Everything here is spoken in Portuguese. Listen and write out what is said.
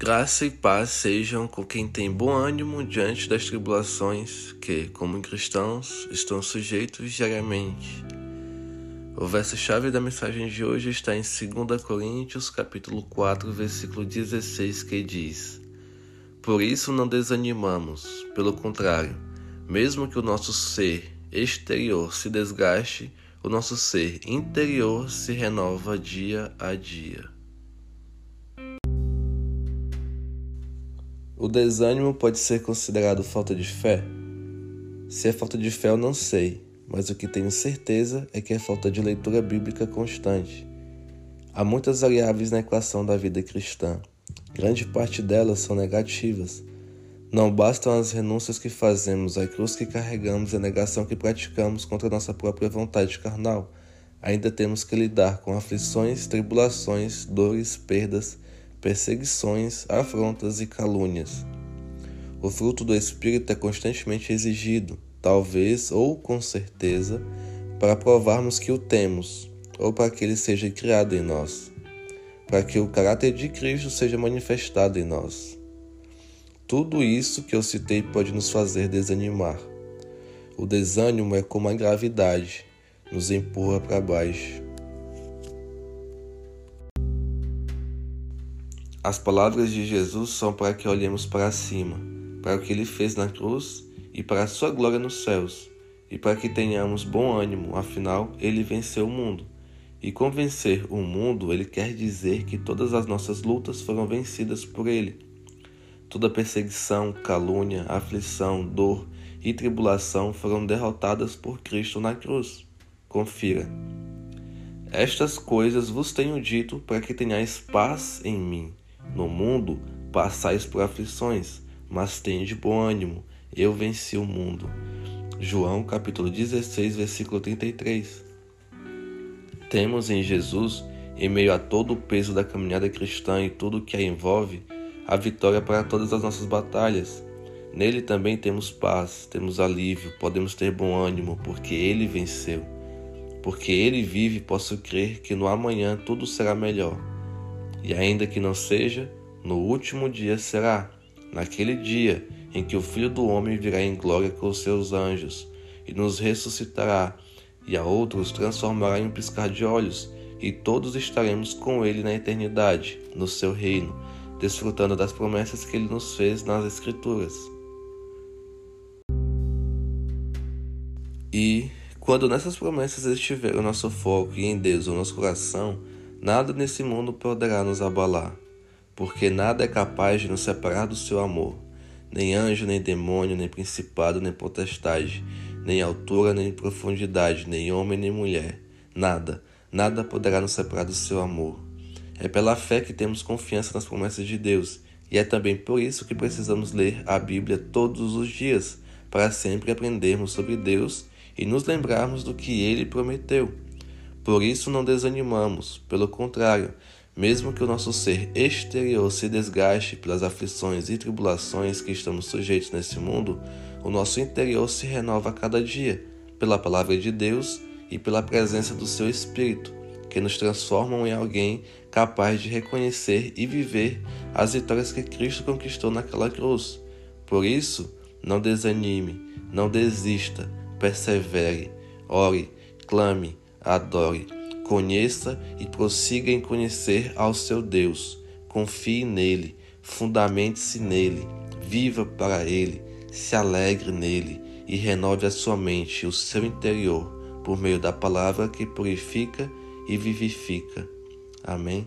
Graça e paz sejam com quem tem bom ânimo diante das tribulações que, como cristãos, estão sujeitos diariamente. O verso-chave da mensagem de hoje está em 2 Coríntios, capítulo 4, versículo 16, que diz: Por isso não desanimamos, pelo contrário, mesmo que o nosso ser exterior se desgaste, o nosso ser interior se renova dia a dia. O desânimo pode ser considerado falta de fé? Se é falta de fé, eu não sei, mas o que tenho certeza é que é falta de leitura bíblica constante. Há muitas variáveis na equação da vida cristã. Grande parte delas são negativas. Não bastam as renúncias que fazemos, a cruz que carregamos e a negação que praticamos contra nossa própria vontade carnal. Ainda temos que lidar com aflições, tribulações, dores, perdas perseguições, afrontas e calúnias. O fruto do Espírito é constantemente exigido, talvez ou com certeza, para provarmos que o temos, ou para que ele seja criado em nós, para que o caráter de Cristo seja manifestado em nós. Tudo isso que eu citei pode nos fazer desanimar. O desânimo é como a gravidade, nos empurra para baixo. As palavras de Jesus são para que olhemos para cima, para o que ele fez na cruz e para a sua glória nos céus, e para que tenhamos bom ânimo, afinal, ele venceu o mundo. E com vencer o mundo, ele quer dizer que todas as nossas lutas foram vencidas por ele. Toda perseguição, calúnia, aflição, dor e tribulação foram derrotadas por Cristo na cruz. Confira. Estas coisas vos tenho dito para que tenhais paz em mim. No mundo passais por aflições, mas tende bom ânimo, eu venci o mundo. João capítulo 16, versículo 33. Temos em Jesus, em meio a todo o peso da caminhada cristã e tudo o que a envolve, a vitória para todas as nossas batalhas. Nele também temos paz, temos alívio, podemos ter bom ânimo, porque ele venceu. Porque ele vive, posso crer que no amanhã tudo será melhor. E ainda que não seja, no último dia será, naquele dia em que o Filho do Homem virá em glória com os seus anjos e nos ressuscitará, e a outros transformará em um piscar de olhos, e todos estaremos com ele na eternidade, no seu reino, desfrutando das promessas que ele nos fez nas Escrituras. E, quando nessas promessas estiver o nosso foco e em Deus o nosso coração, Nada nesse mundo poderá nos abalar, porque nada é capaz de nos separar do seu amor. Nem anjo, nem demônio, nem principado, nem potestade, nem altura, nem profundidade, nem homem, nem mulher. Nada, nada poderá nos separar do seu amor. É pela fé que temos confiança nas promessas de Deus, e é também por isso que precisamos ler a Bíblia todos os dias, para sempre aprendermos sobre Deus e nos lembrarmos do que ele prometeu. Por isso não desanimamos, pelo contrário, mesmo que o nosso ser exterior se desgaste pelas aflições e tribulações que estamos sujeitos nesse mundo, o nosso interior se renova a cada dia, pela palavra de Deus e pela presença do seu Espírito, que nos transformam em alguém capaz de reconhecer e viver as vitórias que Cristo conquistou naquela cruz. Por isso, não desanime, não desista, persevere, ore, clame, adore, conheça e prossiga em conhecer ao seu Deus. Confie nele, fundamente-se nele, viva para ele, se alegre nele e renove a sua mente e o seu interior por meio da palavra que purifica e vivifica. Amém.